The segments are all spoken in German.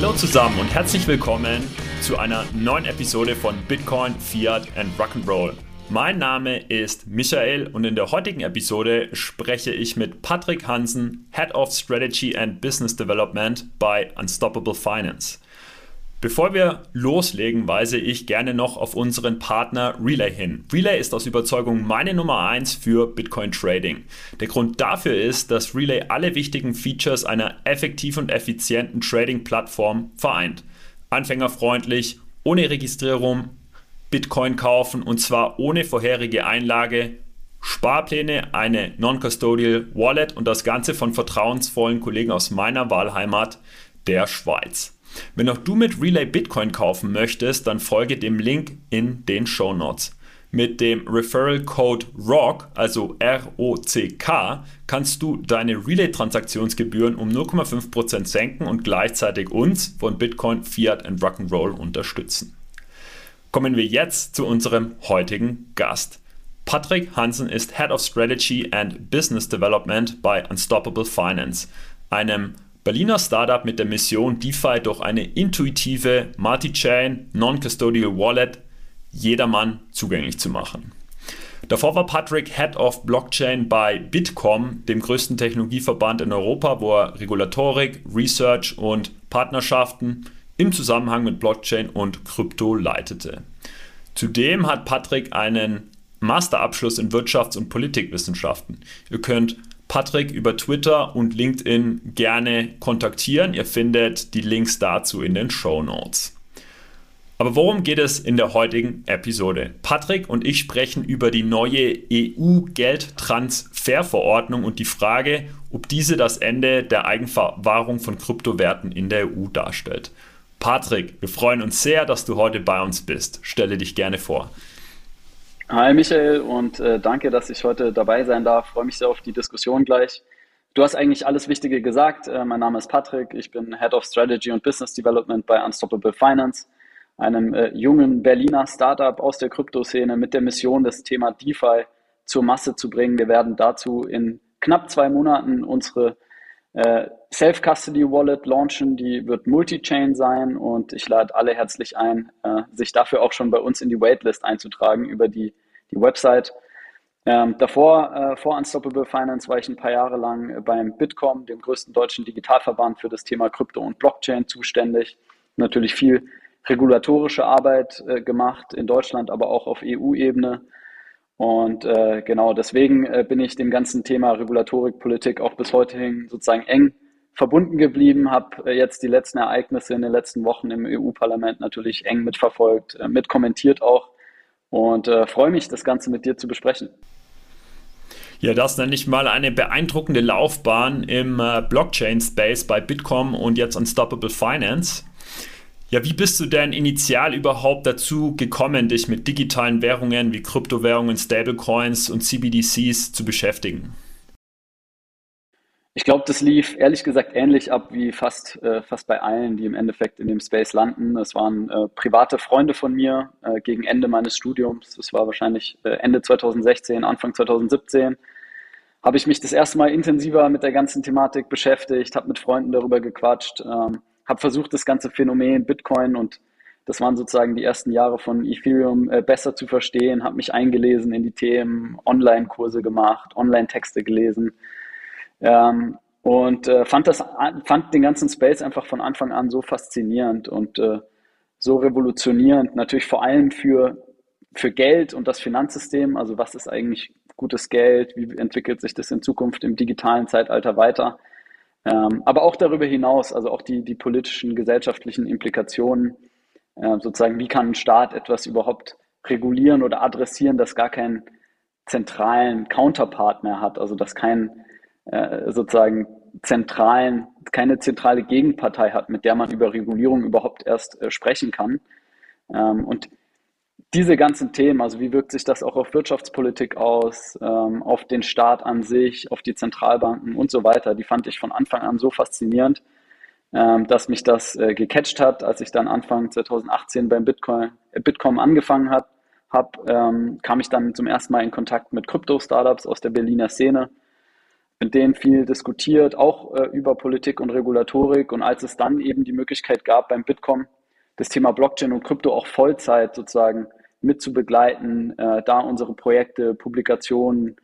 Hallo zusammen und herzlich willkommen zu einer neuen Episode von Bitcoin, Fiat and Rock'n'Roll. Mein Name ist Michael und in der heutigen Episode spreche ich mit Patrick Hansen, Head of Strategy and Business Development bei Unstoppable Finance. Bevor wir loslegen, weise ich gerne noch auf unseren Partner Relay hin. Relay ist aus Überzeugung meine Nummer 1 für Bitcoin Trading. Der Grund dafür ist, dass Relay alle wichtigen Features einer effektiven und effizienten Trading-Plattform vereint. Anfängerfreundlich, ohne Registrierung, Bitcoin kaufen und zwar ohne vorherige Einlage, Sparpläne, eine Non-Custodial Wallet und das Ganze von vertrauensvollen Kollegen aus meiner Wahlheimat, der Schweiz. Wenn auch du mit Relay Bitcoin kaufen möchtest, dann folge dem Link in den Show Notes. Mit dem Referral Code ROCK, also R-O-C-K, kannst du deine Relay-Transaktionsgebühren um 0,5% senken und gleichzeitig uns von Bitcoin, Fiat und Rock'n'Roll unterstützen. Kommen wir jetzt zu unserem heutigen Gast. Patrick Hansen ist Head of Strategy and Business Development bei Unstoppable Finance, einem Berliner Startup mit der Mission, DeFi durch eine intuitive Multi-Chain Non-Custodial Wallet jedermann zugänglich zu machen. Davor war Patrick Head of Blockchain bei Bitkom, dem größten Technologieverband in Europa, wo er Regulatorik, Research und Partnerschaften im Zusammenhang mit Blockchain und Krypto leitete. Zudem hat Patrick einen Masterabschluss in Wirtschafts- und Politikwissenschaften. Ihr könnt Patrick über Twitter und LinkedIn gerne kontaktieren. Ihr findet die Links dazu in den Show Notes. Aber worum geht es in der heutigen Episode? Patrick und ich sprechen über die neue EU-Geldtransferverordnung und die Frage, ob diese das Ende der Eigenverwahrung von Kryptowerten in der EU darstellt. Patrick, wir freuen uns sehr, dass du heute bei uns bist. Stelle dich gerne vor. Hi Michael und äh, danke, dass ich heute dabei sein darf. Freue mich sehr auf die Diskussion gleich. Du hast eigentlich alles Wichtige gesagt. Äh, mein Name ist Patrick. Ich bin Head of Strategy und Business Development bei Unstoppable Finance, einem äh, jungen Berliner Startup aus der Kryptoszene mit der Mission, das Thema DeFi zur Masse zu bringen. Wir werden dazu in knapp zwei Monaten unsere äh, Self-Custody-Wallet launchen. Die wird Multi-Chain sein und ich lade alle herzlich ein, äh, sich dafür auch schon bei uns in die Waitlist einzutragen über die, die Website. Ähm, davor, äh, vor Unstoppable Finance, war ich ein paar Jahre lang beim Bitkom, dem größten deutschen Digitalverband für das Thema Krypto und Blockchain zuständig. Natürlich viel regulatorische Arbeit äh, gemacht in Deutschland, aber auch auf EU-Ebene. Und äh, genau deswegen äh, bin ich dem ganzen Thema Regulatorik, Politik auch bis heute hin sozusagen eng verbunden geblieben, habe äh, jetzt die letzten Ereignisse in den letzten Wochen im EU-Parlament natürlich eng mitverfolgt, äh, mitkommentiert auch und äh, freue mich, das Ganze mit dir zu besprechen. Ja, das nenne ich mal eine beeindruckende Laufbahn im äh, Blockchain-Space bei Bitkom und jetzt Unstoppable Finance. Ja, wie bist du denn initial überhaupt dazu gekommen, dich mit digitalen Währungen wie Kryptowährungen, Stablecoins und CBDCs zu beschäftigen? Ich glaube, das lief ehrlich gesagt ähnlich ab wie fast, äh, fast bei allen, die im Endeffekt in dem Space landen. Es waren äh, private Freunde von mir äh, gegen Ende meines Studiums. Das war wahrscheinlich äh, Ende 2016, Anfang 2017. Habe ich mich das erste Mal intensiver mit der ganzen Thematik beschäftigt, habe mit Freunden darüber gequatscht. Ähm, habe versucht, das ganze Phänomen Bitcoin und das waren sozusagen die ersten Jahre von Ethereum äh, besser zu verstehen, habe mich eingelesen in die Themen, Online-Kurse gemacht, Online-Texte gelesen ähm, und äh, fand, das, fand den ganzen Space einfach von Anfang an so faszinierend und äh, so revolutionierend, natürlich vor allem für, für Geld und das Finanzsystem, also was ist eigentlich gutes Geld, wie entwickelt sich das in Zukunft im digitalen Zeitalter weiter ähm, aber auch darüber hinaus, also auch die, die politischen, gesellschaftlichen Implikationen, äh, sozusagen, wie kann ein Staat etwas überhaupt regulieren oder adressieren, das gar keinen zentralen Counterpart mehr hat, also dass kein äh, sozusagen zentralen, keine zentrale Gegenpartei hat, mit der man über Regulierung überhaupt erst äh, sprechen kann. Ähm, und diese ganzen Themen, also wie wirkt sich das auch auf Wirtschaftspolitik aus, ähm, auf den Staat an sich, auf die Zentralbanken und so weiter, die fand ich von Anfang an so faszinierend, ähm, dass mich das äh, gecatcht hat, als ich dann Anfang 2018 beim Bitcoin, äh, Bitcoin angefangen habe, hab, ähm, kam ich dann zum ersten Mal in Kontakt mit Krypto-Startups aus der Berliner Szene. mit denen viel diskutiert, auch äh, über Politik und Regulatorik. Und als es dann eben die Möglichkeit gab, beim Bitkom das Thema Blockchain und Krypto auch Vollzeit sozusagen mit zu begleiten, äh, da unsere Projekte, Publikationen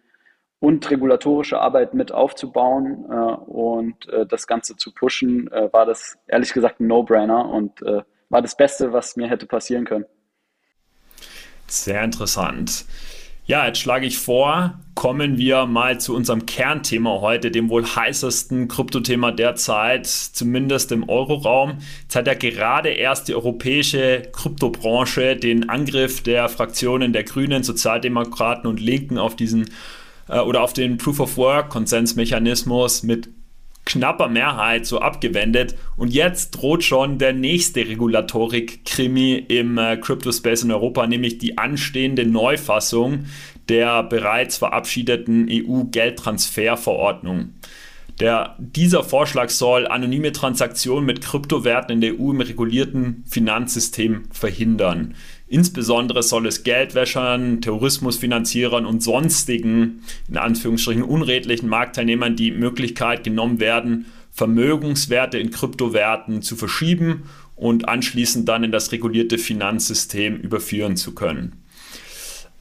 und regulatorische Arbeit mit aufzubauen äh, und äh, das Ganze zu pushen, äh, war das ehrlich gesagt ein No-Brainer und äh, war das Beste, was mir hätte passieren können. Sehr interessant. Ja, jetzt schlage ich vor, kommen wir mal zu unserem Kernthema heute, dem wohl heißesten Kryptothema derzeit, zumindest im Euroraum. Jetzt hat ja gerade erst die europäische Kryptobranche den Angriff der Fraktionen der Grünen, Sozialdemokraten und Linken auf diesen äh, oder auf den Proof of Work Konsensmechanismus mit knapper Mehrheit so abgewendet und jetzt droht schon der nächste Regulatorik-Krimi im äh, Crypto-Space in Europa, nämlich die anstehende Neufassung der bereits verabschiedeten EU-Geldtransferverordnung. Der, dieser Vorschlag soll anonyme Transaktionen mit Kryptowerten in der EU im regulierten Finanzsystem verhindern. Insbesondere soll es Geldwäschern, Terrorismusfinanzierern und sonstigen, in Anführungsstrichen, unredlichen Marktteilnehmern die Möglichkeit genommen werden, Vermögenswerte in Kryptowerten zu verschieben und anschließend dann in das regulierte Finanzsystem überführen zu können.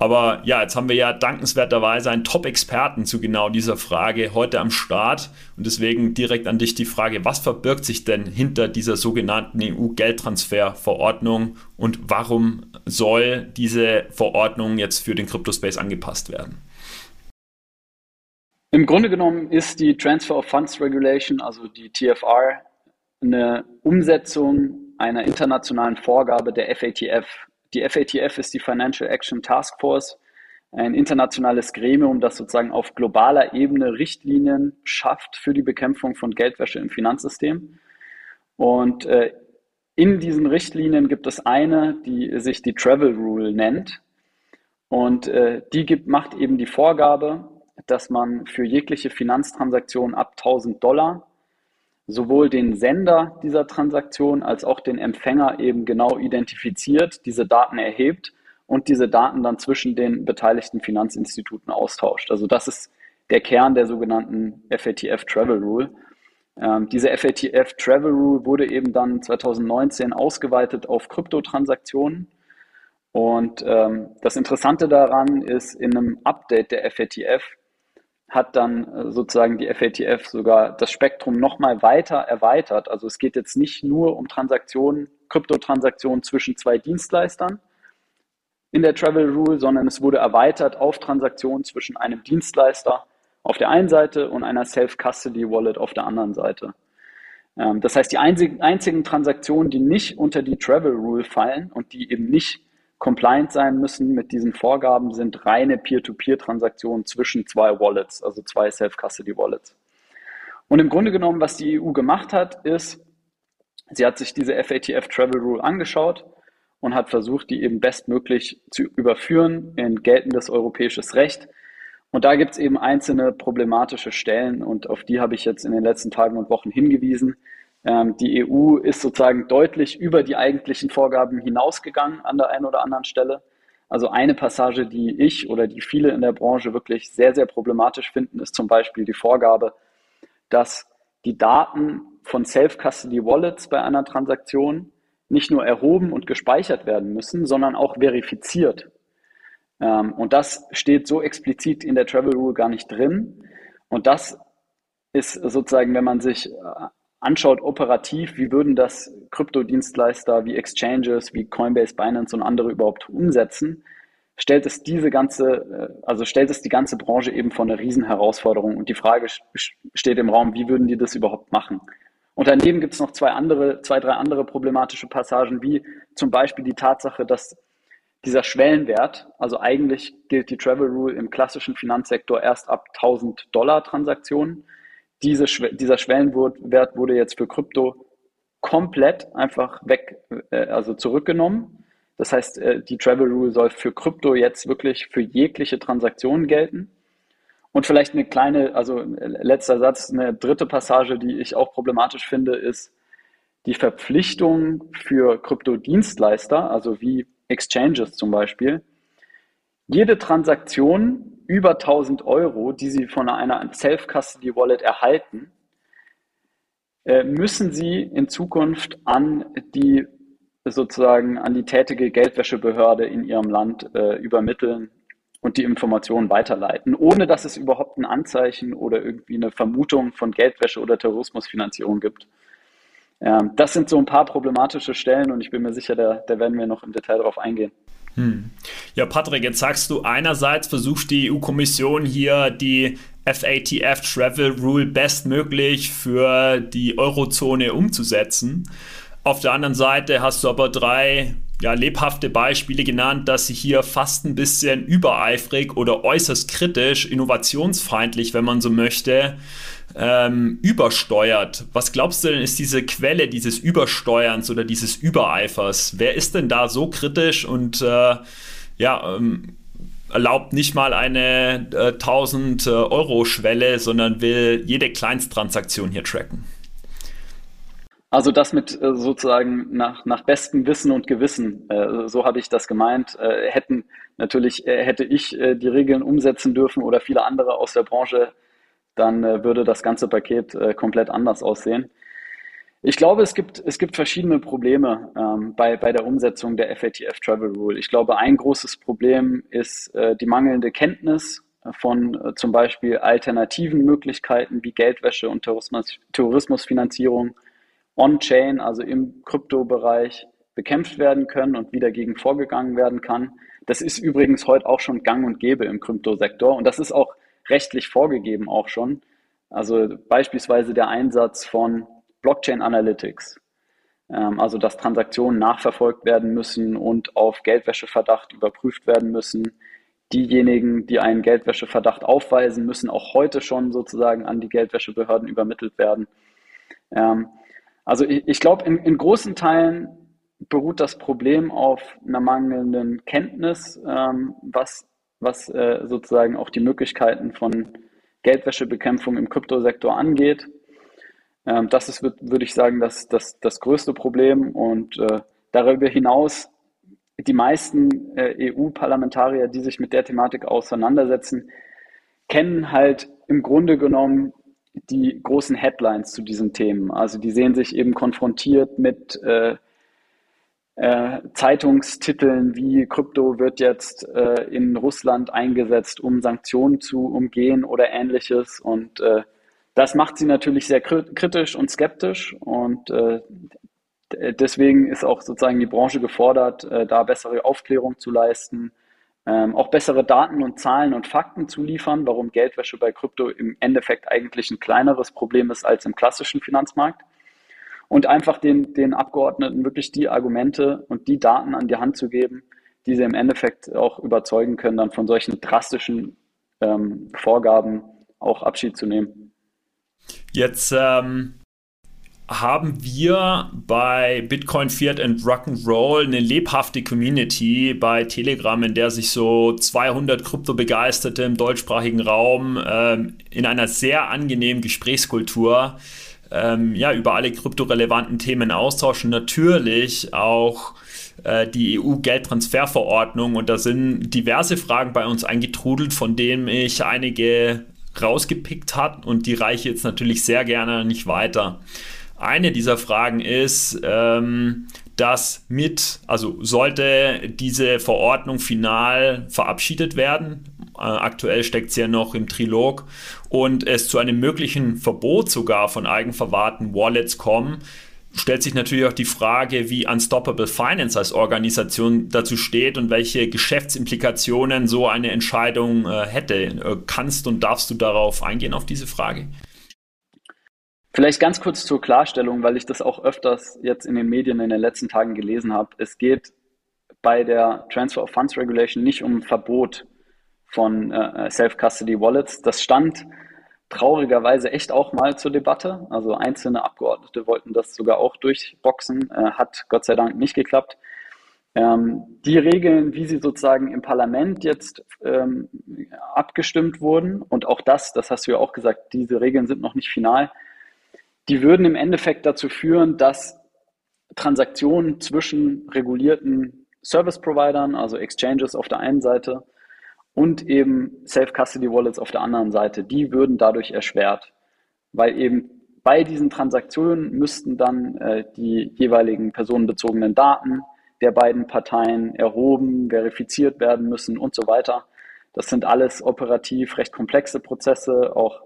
Aber ja, jetzt haben wir ja dankenswerterweise einen Top-Experten zu genau dieser Frage heute am Start. Und deswegen direkt an dich die Frage, was verbirgt sich denn hinter dieser sogenannten EU-Geldtransferverordnung und warum soll diese Verordnung jetzt für den Crypto-Space angepasst werden? Im Grunde genommen ist die Transfer of Funds Regulation, also die TFR, eine Umsetzung einer internationalen Vorgabe der FATF, die FATF ist die Financial Action Task Force, ein internationales Gremium, das sozusagen auf globaler Ebene Richtlinien schafft für die Bekämpfung von Geldwäsche im Finanzsystem. Und äh, in diesen Richtlinien gibt es eine, die sich die Travel Rule nennt. Und äh, die gibt, macht eben die Vorgabe, dass man für jegliche Finanztransaktion ab 1000 Dollar sowohl den Sender dieser Transaktion als auch den Empfänger eben genau identifiziert, diese Daten erhebt und diese Daten dann zwischen den beteiligten Finanzinstituten austauscht. Also das ist der Kern der sogenannten FATF Travel Rule. Ähm, diese FATF Travel Rule wurde eben dann 2019 ausgeweitet auf Kryptotransaktionen. Und ähm, das Interessante daran ist, in einem Update der FATF hat dann äh, sozusagen die FATF sogar das Spektrum nochmal weiter erweitert. Also es geht jetzt nicht nur um Transaktionen, Kryptotransaktionen zwischen zwei Dienstleistern in der Travel Rule, sondern es wurde erweitert auf Transaktionen zwischen einem Dienstleister auf der einen Seite und einer Self-Custody-Wallet auf der anderen Seite. Ähm, das heißt, die einzigen Transaktionen, die nicht unter die Travel Rule fallen und die eben nicht compliant sein müssen mit diesen Vorgaben, sind reine Peer-to-Peer-Transaktionen zwischen zwei Wallets, also zwei Self-Custody-Wallets. Und im Grunde genommen, was die EU gemacht hat, ist, sie hat sich diese FATF Travel Rule angeschaut und hat versucht, die eben bestmöglich zu überführen in geltendes europäisches Recht. Und da gibt es eben einzelne problematische Stellen und auf die habe ich jetzt in den letzten Tagen und Wochen hingewiesen. Ähm, die EU ist sozusagen deutlich über die eigentlichen Vorgaben hinausgegangen an der einen oder anderen Stelle. Also eine Passage, die ich oder die viele in der Branche wirklich sehr, sehr problematisch finden, ist zum Beispiel die Vorgabe, dass die Daten von Self-Custody-Wallets bei einer Transaktion nicht nur erhoben und gespeichert werden müssen, sondern auch verifiziert. Ähm, und das steht so explizit in der Travel Rule gar nicht drin. Und das ist sozusagen, wenn man sich äh, anschaut operativ, wie würden das Kryptodienstleister wie Exchanges, wie Coinbase, Binance und andere überhaupt umsetzen, stellt es diese ganze, äh, also stellt es die ganze Branche eben vor eine Riesenherausforderung. Und die Frage steht im Raum, wie würden die das überhaupt machen? Und daneben gibt es noch zwei andere, zwei, drei andere problematische Passagen, wie zum Beispiel die Tatsache, dass dieser Schwellenwert, also eigentlich gilt die Travel Rule im klassischen Finanzsektor erst ab 1000 Dollar Transaktionen, diese, dieser Schwellenwert wurde jetzt für Krypto komplett einfach weg, äh, also zurückgenommen. Das heißt, äh, die Travel Rule soll für Krypto jetzt wirklich für jegliche Transaktionen gelten. Und vielleicht eine kleine, also äh, letzter Satz, eine dritte Passage, die ich auch problematisch finde, ist die Verpflichtung für Kryptodienstleister, also wie Exchanges zum Beispiel, jede Transaktion über 1000 Euro, die Sie von einer Self-Custody-Wallet erhalten, äh, müssen Sie in Zukunft an die sozusagen an die tätige Geldwäschebehörde in Ihrem Land äh, übermitteln und die Informationen weiterleiten, ohne dass es überhaupt ein Anzeichen oder irgendwie eine Vermutung von Geldwäsche oder Terrorismusfinanzierung gibt. Ähm, das sind so ein paar problematische Stellen und ich bin mir sicher, da, da werden wir noch im Detail darauf eingehen. Hm. Ja, Patrick, jetzt sagst du, einerseits versucht die EU-Kommission hier die FATF Travel Rule bestmöglich für die Eurozone umzusetzen. Auf der anderen Seite hast du aber drei ja, lebhafte Beispiele genannt, dass sie hier fast ein bisschen übereifrig oder äußerst kritisch, innovationsfeindlich, wenn man so möchte, ähm, übersteuert. Was glaubst du denn, ist diese Quelle dieses Übersteuerns oder dieses Übereifers? Wer ist denn da so kritisch und äh, ja, ähm, erlaubt nicht mal eine äh, 1000 Euro Schwelle, sondern will jede Kleinsttransaktion hier tracken? Also das mit äh, sozusagen nach, nach bestem Wissen und Gewissen, äh, so habe ich das gemeint. Äh, hätten natürlich hätte ich die Regeln umsetzen dürfen oder viele andere aus der Branche, dann würde das ganze Paket komplett anders aussehen. Ich glaube, es gibt, es gibt verschiedene Probleme ähm, bei, bei der Umsetzung der FATF Travel Rule. Ich glaube, ein großes Problem ist die mangelnde Kenntnis von zum Beispiel alternativen Möglichkeiten wie Geldwäsche und Tourismus, Tourismusfinanzierung on-chain, also im Kryptobereich, bekämpft werden können und wie dagegen vorgegangen werden kann. Das ist übrigens heute auch schon gang und gäbe im Kryptosektor und das ist auch rechtlich vorgegeben auch schon. Also beispielsweise der Einsatz von Blockchain Analytics, ähm, also dass Transaktionen nachverfolgt werden müssen und auf Geldwäscheverdacht überprüft werden müssen. Diejenigen, die einen Geldwäscheverdacht aufweisen, müssen auch heute schon sozusagen an die Geldwäschebehörden übermittelt werden. Ähm, also ich, ich glaube, in, in großen Teilen beruht das Problem auf einer mangelnden Kenntnis, ähm, was, was äh, sozusagen auch die Möglichkeiten von Geldwäschebekämpfung im Kryptosektor angeht. Ähm, das ist, würde ich sagen, das, das, das größte Problem. Und äh, darüber hinaus, die meisten äh, EU-Parlamentarier, die sich mit der Thematik auseinandersetzen, kennen halt im Grunde genommen die großen Headlines zu diesen Themen. Also die sehen sich eben konfrontiert mit äh, Zeitungstiteln wie Krypto wird jetzt äh, in Russland eingesetzt, um Sanktionen zu umgehen oder ähnliches. Und äh, das macht sie natürlich sehr kritisch und skeptisch. Und äh, deswegen ist auch sozusagen die Branche gefordert, äh, da bessere Aufklärung zu leisten ähm, auch bessere Daten und Zahlen und Fakten zu liefern, warum Geldwäsche bei Krypto im Endeffekt eigentlich ein kleineres Problem ist als im klassischen Finanzmarkt. Und einfach den, den Abgeordneten wirklich die Argumente und die Daten an die Hand zu geben, die sie im Endeffekt auch überzeugen können, dann von solchen drastischen ähm, Vorgaben auch Abschied zu nehmen. Jetzt ähm, haben wir bei Bitcoin, Fiat and Rock'n'Roll eine lebhafte Community bei Telegram, in der sich so 200 Krypto-Begeisterte im deutschsprachigen Raum ähm, in einer sehr angenehmen Gesprächskultur ähm, ja, über alle kryptorelevanten Themen austauschen. Natürlich auch äh, die EU-Geldtransferverordnung und da sind diverse Fragen bei uns eingetrudelt, von denen ich einige rausgepickt hat und die reiche jetzt natürlich sehr gerne nicht weiter. Eine dieser Fragen ist, ähm, dass mit, also sollte diese Verordnung final verabschiedet werden, äh, aktuell steckt sie ja noch im Trilog, und es zu einem möglichen Verbot sogar von eigenverwahrten Wallets kommen, stellt sich natürlich auch die Frage, wie Unstoppable Finance als Organisation dazu steht und welche Geschäftsimplikationen so eine Entscheidung äh, hätte. Äh, kannst und darfst du darauf eingehen, auf diese Frage? Vielleicht ganz kurz zur Klarstellung, weil ich das auch öfters jetzt in den Medien in den letzten Tagen gelesen habe. Es geht bei der Transfer of Funds Regulation nicht um Verbot von äh, Self-Custody Wallets. Das stand traurigerweise echt auch mal zur Debatte. Also einzelne Abgeordnete wollten das sogar auch durchboxen, äh, hat Gott sei Dank nicht geklappt. Ähm, die Regeln, wie sie sozusagen im Parlament jetzt ähm, abgestimmt wurden, und auch das, das hast du ja auch gesagt, diese Regeln sind noch nicht final, die würden im Endeffekt dazu führen, dass Transaktionen zwischen regulierten Service-Providern, also Exchanges auf der einen Seite, und eben Self-Custody-Wallets auf der anderen Seite, die würden dadurch erschwert, weil eben bei diesen Transaktionen müssten dann äh, die jeweiligen personenbezogenen Daten der beiden Parteien erhoben, verifiziert werden müssen und so weiter. Das sind alles operativ recht komplexe Prozesse, auch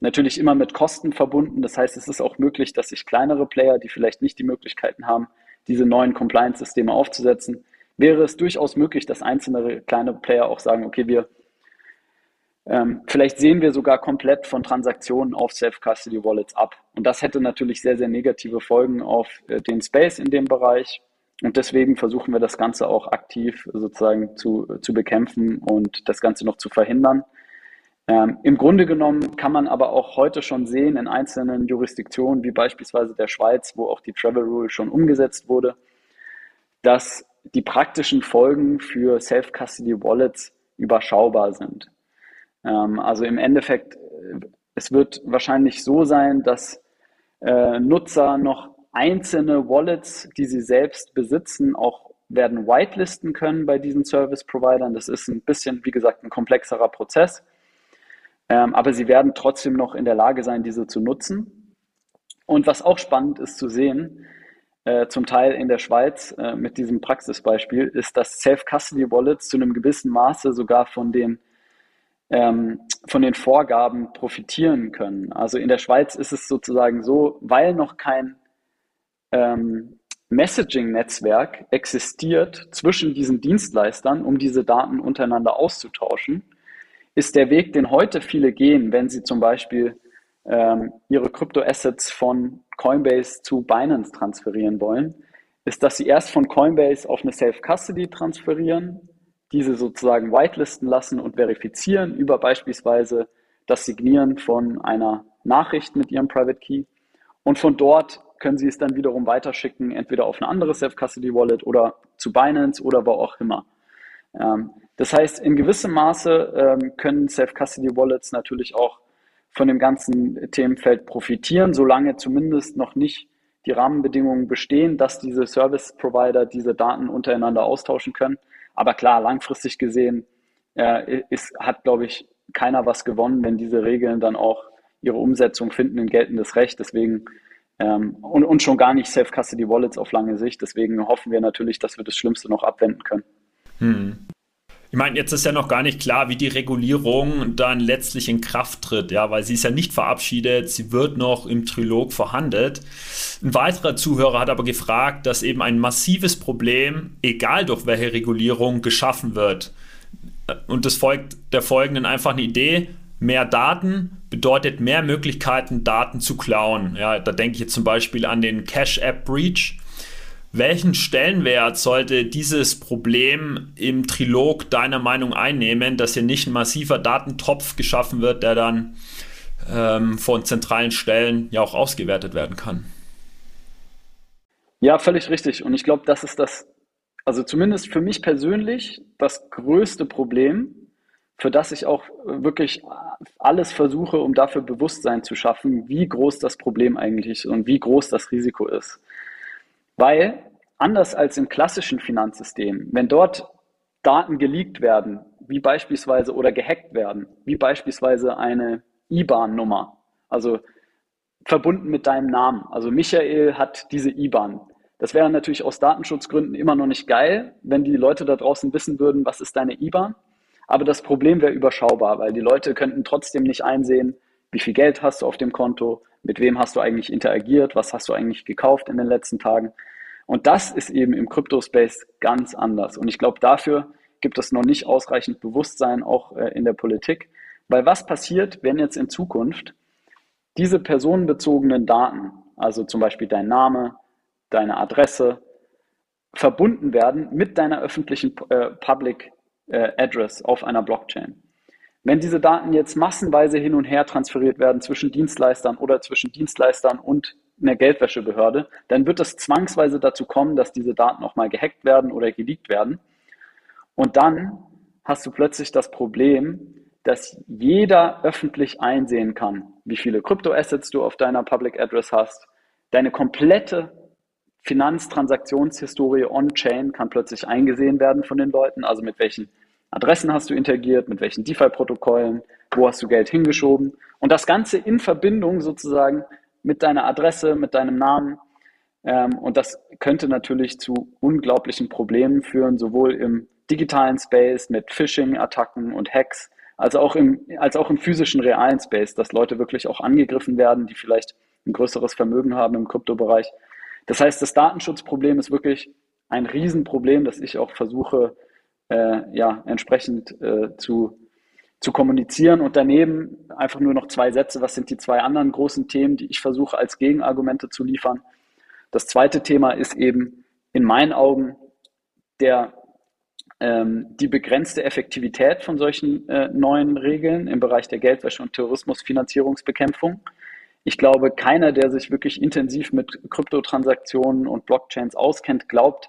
natürlich immer mit Kosten verbunden. Das heißt, es ist auch möglich, dass sich kleinere Player, die vielleicht nicht die Möglichkeiten haben, diese neuen Compliance-Systeme aufzusetzen, wäre es durchaus möglich, dass einzelne kleine Player auch sagen, okay, wir ähm, vielleicht sehen wir sogar komplett von Transaktionen auf Self-Custody-Wallets ab. Und das hätte natürlich sehr, sehr negative Folgen auf äh, den Space in dem Bereich. Und deswegen versuchen wir das Ganze auch aktiv sozusagen zu, zu bekämpfen und das Ganze noch zu verhindern. Ähm, Im Grunde genommen kann man aber auch heute schon sehen in einzelnen Jurisdiktionen, wie beispielsweise der Schweiz, wo auch die Travel Rule schon umgesetzt wurde, dass die praktischen Folgen für Self-Custody-Wallets überschaubar sind. Ähm, also im Endeffekt, äh, es wird wahrscheinlich so sein, dass äh, Nutzer noch einzelne Wallets, die sie selbst besitzen, auch werden whitelisten können bei diesen Service-Providern. Das ist ein bisschen, wie gesagt, ein komplexerer Prozess. Ähm, aber sie werden trotzdem noch in der Lage sein, diese zu nutzen. Und was auch spannend ist zu sehen, äh, zum Teil in der Schweiz äh, mit diesem Praxisbeispiel, ist, dass Self-Custody-Wallets zu einem gewissen Maße sogar von den, ähm, von den Vorgaben profitieren können. Also in der Schweiz ist es sozusagen so, weil noch kein ähm, Messaging-Netzwerk existiert zwischen diesen Dienstleistern, um diese Daten untereinander auszutauschen, ist der Weg, den heute viele gehen, wenn sie zum Beispiel ähm, ihre Kryptoassets von Coinbase zu Binance transferieren wollen, ist, dass sie erst von Coinbase auf eine Self-Custody transferieren, diese sozusagen whitelisten lassen und verifizieren über beispielsweise das Signieren von einer Nachricht mit ihrem Private Key. Und von dort können sie es dann wiederum weiterschicken, entweder auf eine andere Self-Custody-Wallet oder zu Binance oder wo auch immer. Ähm, das heißt, in gewissem Maße ähm, können Self-Custody-Wallets natürlich auch von dem ganzen Themenfeld profitieren, solange zumindest noch nicht die Rahmenbedingungen bestehen, dass diese Service Provider diese Daten untereinander austauschen können. Aber klar, langfristig gesehen äh, ist, hat, glaube ich, keiner was gewonnen, wenn diese Regeln dann auch ihre Umsetzung finden in geltendes Recht. Deswegen ähm, und, und schon gar nicht Self-Custody Wallets auf lange Sicht. Deswegen hoffen wir natürlich, dass wir das Schlimmste noch abwenden können. Hm. Ich meine, jetzt ist ja noch gar nicht klar, wie die Regulierung dann letztlich in Kraft tritt, ja, weil sie ist ja nicht verabschiedet, sie wird noch im Trilog verhandelt. Ein weiterer Zuhörer hat aber gefragt, dass eben ein massives Problem, egal durch welche Regulierung, geschaffen wird. Und das folgt der folgenden einfachen Idee. Mehr Daten bedeutet mehr Möglichkeiten, Daten zu klauen. Ja, da denke ich jetzt zum Beispiel an den Cash App Breach welchen Stellenwert sollte dieses Problem im Trilog deiner Meinung einnehmen, dass hier nicht ein massiver Datentopf geschaffen wird, der dann ähm, von zentralen Stellen ja auch ausgewertet werden kann? Ja, völlig richtig. Und ich glaube, das ist das, also zumindest für mich persönlich, das größte Problem, für das ich auch wirklich alles versuche, um dafür Bewusstsein zu schaffen, wie groß das Problem eigentlich ist und wie groß das Risiko ist. Weil anders als im klassischen Finanzsystem, wenn dort Daten geleakt werden, wie beispielsweise oder gehackt werden, wie beispielsweise eine IBAN-Nummer, also verbunden mit deinem Namen. Also Michael hat diese IBAN. Das wäre natürlich aus Datenschutzgründen immer noch nicht geil, wenn die Leute da draußen wissen würden, was ist deine IBAN. Aber das Problem wäre überschaubar, weil die Leute könnten trotzdem nicht einsehen, wie viel Geld hast du auf dem Konto, mit wem hast du eigentlich interagiert, was hast du eigentlich gekauft in den letzten Tagen. Und das ist eben im Crypto-Space ganz anders. Und ich glaube, dafür gibt es noch nicht ausreichend Bewusstsein auch äh, in der Politik. Weil was passiert, wenn jetzt in Zukunft diese personenbezogenen Daten, also zum Beispiel dein Name, deine Adresse, verbunden werden mit deiner öffentlichen äh, Public äh, Address auf einer Blockchain. Wenn diese Daten jetzt massenweise hin und her transferiert werden zwischen Dienstleistern oder zwischen Dienstleistern und einer Geldwäschebehörde, dann wird es zwangsweise dazu kommen, dass diese Daten auch mal gehackt werden oder geleakt werden. Und dann hast du plötzlich das Problem, dass jeder öffentlich einsehen kann, wie viele Kryptoassets du auf deiner Public Address hast. Deine komplette Finanztransaktionshistorie on-chain kann plötzlich eingesehen werden von den Leuten, also mit welchen Adressen hast du interagiert, mit welchen DeFi-Protokollen, wo hast du Geld hingeschoben und das Ganze in Verbindung sozusagen mit deiner Adresse, mit deinem Namen. Ähm, und das könnte natürlich zu unglaublichen Problemen führen, sowohl im digitalen Space mit Phishing-Attacken und Hacks, als auch, im, als auch im physischen realen Space, dass Leute wirklich auch angegriffen werden, die vielleicht ein größeres Vermögen haben im Kryptobereich. Das heißt, das Datenschutzproblem ist wirklich ein Riesenproblem, das ich auch versuche, äh, ja, entsprechend äh, zu, zu kommunizieren. Und daneben einfach nur noch zwei Sätze. Was sind die zwei anderen großen Themen, die ich versuche als Gegenargumente zu liefern? Das zweite Thema ist eben in meinen Augen der, ähm, die begrenzte Effektivität von solchen äh, neuen Regeln im Bereich der Geldwäsche und Terrorismusfinanzierungsbekämpfung. Ich glaube, keiner, der sich wirklich intensiv mit Kryptotransaktionen und Blockchains auskennt, glaubt,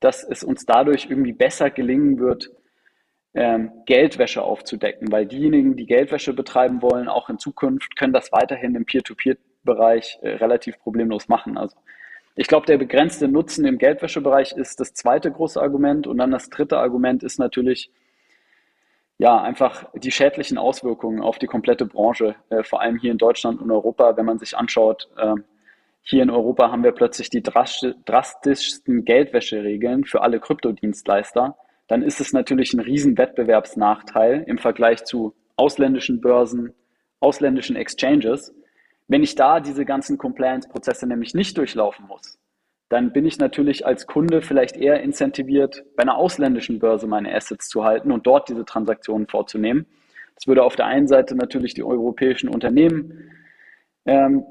dass es uns dadurch irgendwie besser gelingen wird, ähm, Geldwäsche aufzudecken, weil diejenigen, die Geldwäsche betreiben wollen, auch in Zukunft können das weiterhin im Peer-to-Peer-Bereich äh, relativ problemlos machen. Also ich glaube, der begrenzte Nutzen im Geldwäschebereich ist das zweite große Argument. Und dann das dritte Argument ist natürlich, ja, einfach die schädlichen Auswirkungen auf die komplette Branche, äh, vor allem hier in Deutschland und Europa. Wenn man sich anschaut, äh, hier in Europa haben wir plötzlich die drastischsten Geldwäscheregeln für alle Kryptodienstleister. Dann ist es natürlich ein riesen Wettbewerbsnachteil im Vergleich zu ausländischen Börsen, ausländischen Exchanges. Wenn ich da diese ganzen Compliance-Prozesse nämlich nicht durchlaufen muss, dann bin ich natürlich als Kunde vielleicht eher incentiviert, bei einer ausländischen Börse meine Assets zu halten und dort diese Transaktionen vorzunehmen. Das würde auf der einen Seite natürlich die europäischen Unternehmen, ähm,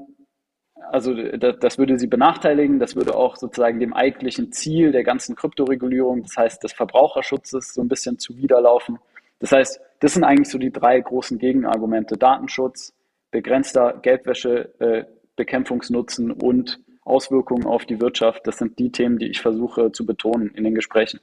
also das, das würde sie benachteiligen, das würde auch sozusagen dem eigentlichen Ziel der ganzen Kryptoregulierung, das heißt des Verbraucherschutzes, so ein bisschen zuwiderlaufen. Das heißt, das sind eigentlich so die drei großen Gegenargumente. Datenschutz, begrenzter Geldwäschebekämpfungsnutzen äh, und Auswirkungen auf die Wirtschaft. Das sind die Themen, die ich versuche zu betonen in den Gesprächen.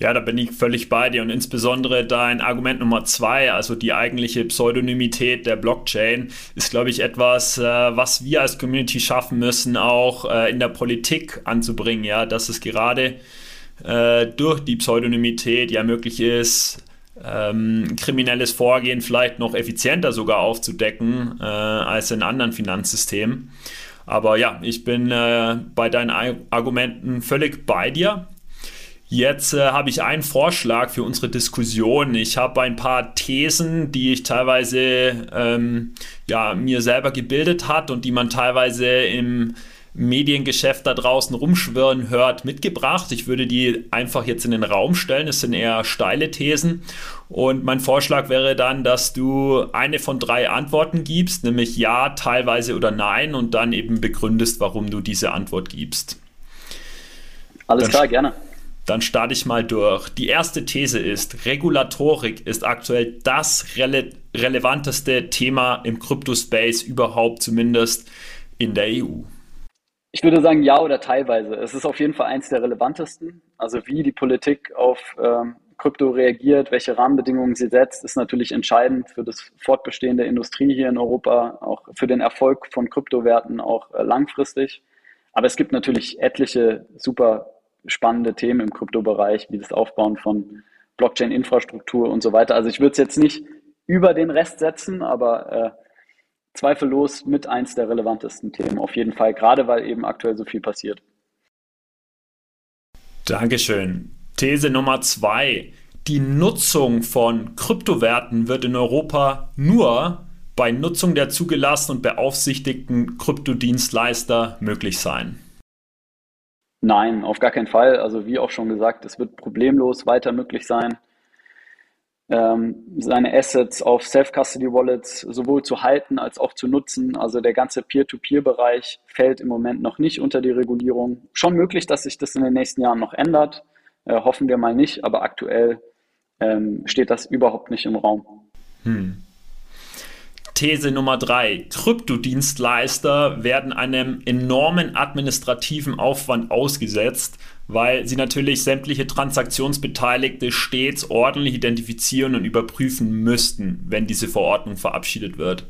Ja, da bin ich völlig bei dir und insbesondere dein Argument Nummer zwei, also die eigentliche Pseudonymität der Blockchain, ist, glaube ich, etwas, äh, was wir als Community schaffen müssen, auch äh, in der Politik anzubringen, ja, dass es gerade äh, durch die Pseudonymität ja möglich ist, ähm, kriminelles Vorgehen vielleicht noch effizienter sogar aufzudecken äh, als in anderen Finanzsystemen. Aber ja, ich bin äh, bei deinen Argumenten völlig bei dir. Jetzt äh, habe ich einen Vorschlag für unsere Diskussion. Ich habe ein paar Thesen, die ich teilweise ähm, ja, mir selber gebildet hat und die man teilweise im Mediengeschäft da draußen rumschwirren hört, mitgebracht. Ich würde die einfach jetzt in den Raum stellen. Es sind eher steile Thesen. Und mein Vorschlag wäre dann, dass du eine von drei Antworten gibst, nämlich ja, teilweise oder nein, und dann eben begründest, warum du diese Antwort gibst. Alles dann, klar, gerne. Dann starte ich mal durch. Die erste These ist, Regulatorik ist aktuell das rele relevanteste Thema im Kryptospace überhaupt, zumindest in der EU. Ich würde sagen, ja oder teilweise. Es ist auf jeden Fall eins der relevantesten. Also wie die Politik auf ähm, Krypto reagiert, welche Rahmenbedingungen sie setzt, ist natürlich entscheidend für das Fortbestehen der Industrie hier in Europa, auch für den Erfolg von Kryptowerten auch äh, langfristig. Aber es gibt natürlich etliche super spannende Themen im Kryptobereich, wie das Aufbauen von Blockchain-Infrastruktur und so weiter. Also ich würde es jetzt nicht über den Rest setzen, aber äh, zweifellos mit eins der relevantesten Themen, auf jeden Fall, gerade weil eben aktuell so viel passiert. Dankeschön. These Nummer zwei. Die Nutzung von Kryptowerten wird in Europa nur bei Nutzung der zugelassenen und beaufsichtigten Kryptodienstleister möglich sein. Nein, auf gar keinen Fall. Also wie auch schon gesagt, es wird problemlos weiter möglich sein ähm, seine Assets auf Self-Custody-Wallets sowohl zu halten als auch zu nutzen. Also der ganze Peer-to-Peer-Bereich fällt im Moment noch nicht unter die Regulierung. Schon möglich, dass sich das in den nächsten Jahren noch ändert. Äh, hoffen wir mal nicht, aber aktuell ähm, steht das überhaupt nicht im Raum. Hm. These Nummer drei. Kryptodienstleister werden einem enormen administrativen Aufwand ausgesetzt, weil sie natürlich sämtliche Transaktionsbeteiligte stets ordentlich identifizieren und überprüfen müssten, wenn diese Verordnung verabschiedet wird.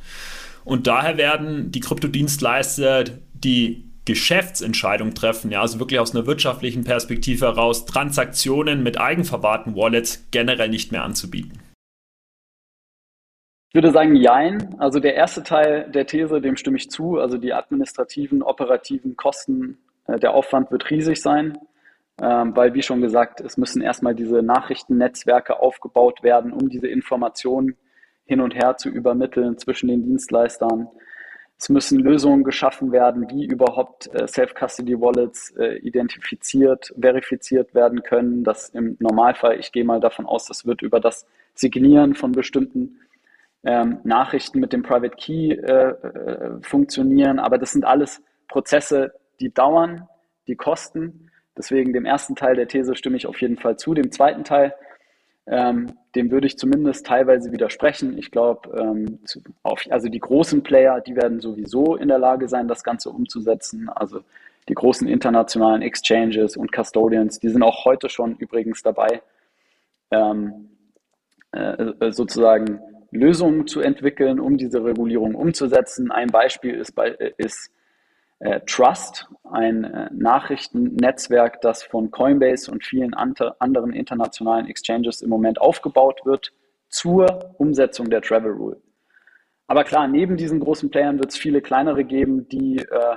Und daher werden die Kryptodienstleister die Geschäftsentscheidung treffen, ja, also wirklich aus einer wirtschaftlichen Perspektive heraus, Transaktionen mit eigenverwahrten Wallets generell nicht mehr anzubieten? Ich würde sagen, jein. Also der erste Teil der These, dem stimme ich zu. Also die administrativen, operativen Kosten, äh, der Aufwand wird riesig sein, ähm, weil, wie schon gesagt, es müssen erstmal diese Nachrichtennetzwerke aufgebaut werden, um diese Informationen hin und her zu übermitteln zwischen den Dienstleistern. Es müssen Lösungen geschaffen werden, wie überhaupt äh, Self-Custody-Wallets äh, identifiziert, verifiziert werden können. Das im Normalfall, ich gehe mal davon aus, das wird über das Signieren von bestimmten ähm, Nachrichten mit dem Private Key äh, äh, funktionieren. Aber das sind alles Prozesse, die dauern, die kosten. Deswegen dem ersten Teil der These stimme ich auf jeden Fall zu. Dem zweiten Teil ähm, dem würde ich zumindest teilweise widersprechen. Ich glaube, ähm, also die großen Player, die werden sowieso in der Lage sein, das Ganze umzusetzen. Also die großen internationalen Exchanges und Custodians, die sind auch heute schon übrigens dabei, ähm, äh, sozusagen Lösungen zu entwickeln, um diese Regulierung umzusetzen. Ein Beispiel ist, ist äh, Trust, ein äh, Nachrichtennetzwerk, das von Coinbase und vielen anderen internationalen Exchanges im Moment aufgebaut wird zur Umsetzung der Travel Rule. Aber klar, neben diesen großen Playern wird es viele kleinere geben, die äh,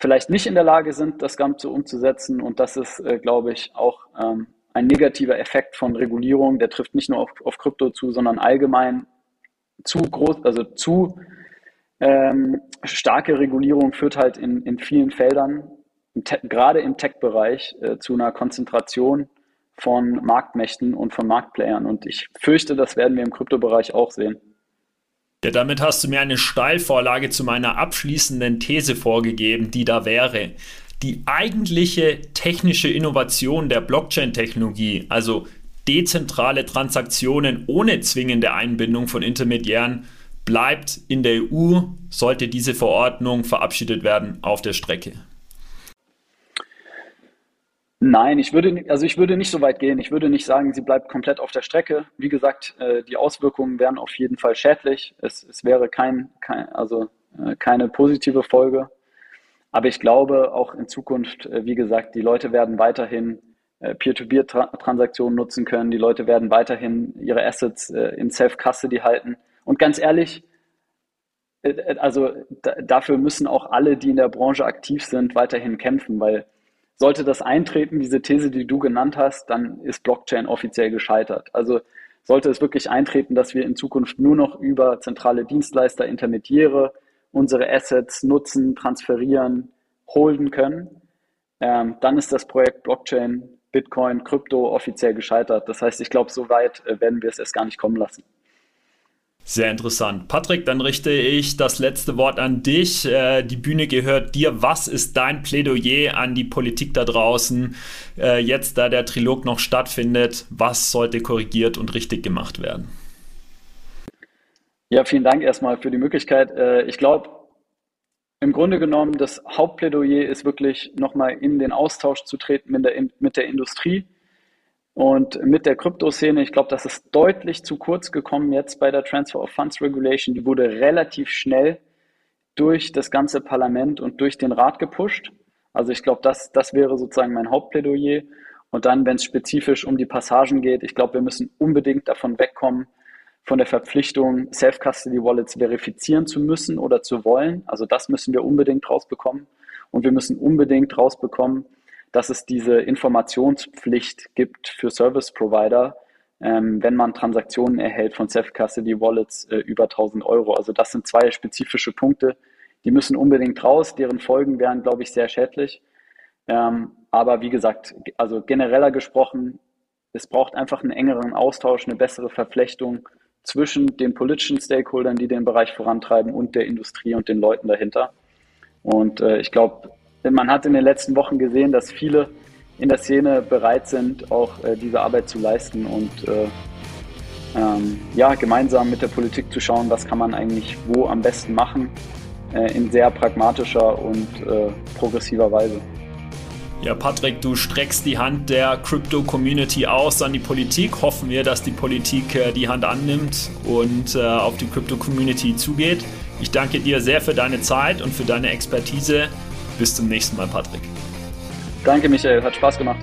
vielleicht nicht in der Lage sind, das Ganze umzusetzen. Und das ist, äh, glaube ich, auch ähm, ein negativer Effekt von Regulierung. Der trifft nicht nur auf, auf Krypto zu, sondern allgemein zu groß, also zu ähm, starke Regulierung führt halt in, in vielen Feldern, im gerade im Tech-Bereich, äh, zu einer Konzentration von Marktmächten und von Marktplayern. Und ich fürchte, das werden wir im Kryptobereich auch sehen. Ja, damit hast du mir eine Steilvorlage zu meiner abschließenden These vorgegeben, die da wäre. Die eigentliche technische Innovation der Blockchain-Technologie, also dezentrale Transaktionen ohne zwingende Einbindung von Intermediären, bleibt in der EU, sollte diese Verordnung verabschiedet werden, auf der Strecke? Nein, ich würde, also ich würde nicht so weit gehen. Ich würde nicht sagen, sie bleibt komplett auf der Strecke. Wie gesagt, äh, die Auswirkungen wären auf jeden Fall schädlich. Es, es wäre kein, kein, also äh, keine positive Folge. Aber ich glaube auch in Zukunft, äh, wie gesagt, die Leute werden weiterhin Peer-to-Peer-Transaktionen nutzen können. Die Leute werden weiterhin ihre Assets in Self-Custody halten. Und ganz ehrlich, äh, äh, also dafür müssen auch alle, die in der Branche aktiv sind, weiterhin kämpfen, weil sollte das eintreten, diese These, die du genannt hast, dann ist Blockchain offiziell gescheitert. Also sollte es wirklich eintreten, dass wir in Zukunft nur noch über zentrale Dienstleister, Intermediäre unsere Assets nutzen, transferieren, holden können, ähm, dann ist das Projekt Blockchain, Bitcoin, Krypto offiziell gescheitert. Das heißt, ich glaube, so weit äh, werden wir es erst gar nicht kommen lassen. Sehr interessant. Patrick, dann richte ich das letzte Wort an dich. Äh, die Bühne gehört dir. Was ist dein Plädoyer an die Politik da draußen, äh, jetzt da der Trilog noch stattfindet? Was sollte korrigiert und richtig gemacht werden? Ja, vielen Dank erstmal für die Möglichkeit. Äh, ich glaube, im Grunde genommen, das Hauptplädoyer ist wirklich nochmal in den Austausch zu treten mit der, mit der Industrie und mit der Kryptoszene, ich glaube, das ist deutlich zu kurz gekommen jetzt bei der Transfer of Funds Regulation. Die wurde relativ schnell durch das ganze Parlament und durch den Rat gepusht. Also ich glaube, das, das wäre sozusagen mein Hauptplädoyer. Und dann, wenn es spezifisch um die Passagen geht, ich glaube, wir müssen unbedingt davon wegkommen, von der Verpflichtung, Self-Custody-Wallets verifizieren zu müssen oder zu wollen. Also das müssen wir unbedingt rausbekommen. Und wir müssen unbedingt rausbekommen, dass es diese Informationspflicht gibt für Service Provider, ähm, wenn man Transaktionen erhält von Self-Custody Wallets äh, über 1000 Euro. Also das sind zwei spezifische Punkte, die müssen unbedingt raus. Deren Folgen wären, glaube ich, sehr schädlich. Ähm, aber wie gesagt, also genereller gesprochen, es braucht einfach einen engeren Austausch, eine bessere Verflechtung zwischen den politischen Stakeholdern, die den Bereich vorantreiben, und der Industrie und den Leuten dahinter. Und äh, ich glaube, man hat in den letzten Wochen gesehen, dass viele in der Szene bereit sind, auch äh, diese Arbeit zu leisten und äh, ähm, ja, gemeinsam mit der Politik zu schauen, was kann man eigentlich wo am besten machen, äh, in sehr pragmatischer und äh, progressiver Weise. Ja, Patrick, du streckst die Hand der Crypto-Community aus an die Politik. Hoffen wir, dass die Politik äh, die Hand annimmt und äh, auf die Crypto-Community zugeht. Ich danke dir sehr für deine Zeit und für deine Expertise bis zum nächsten Mal, Patrick. Danke, Michael. Hat Spaß gemacht.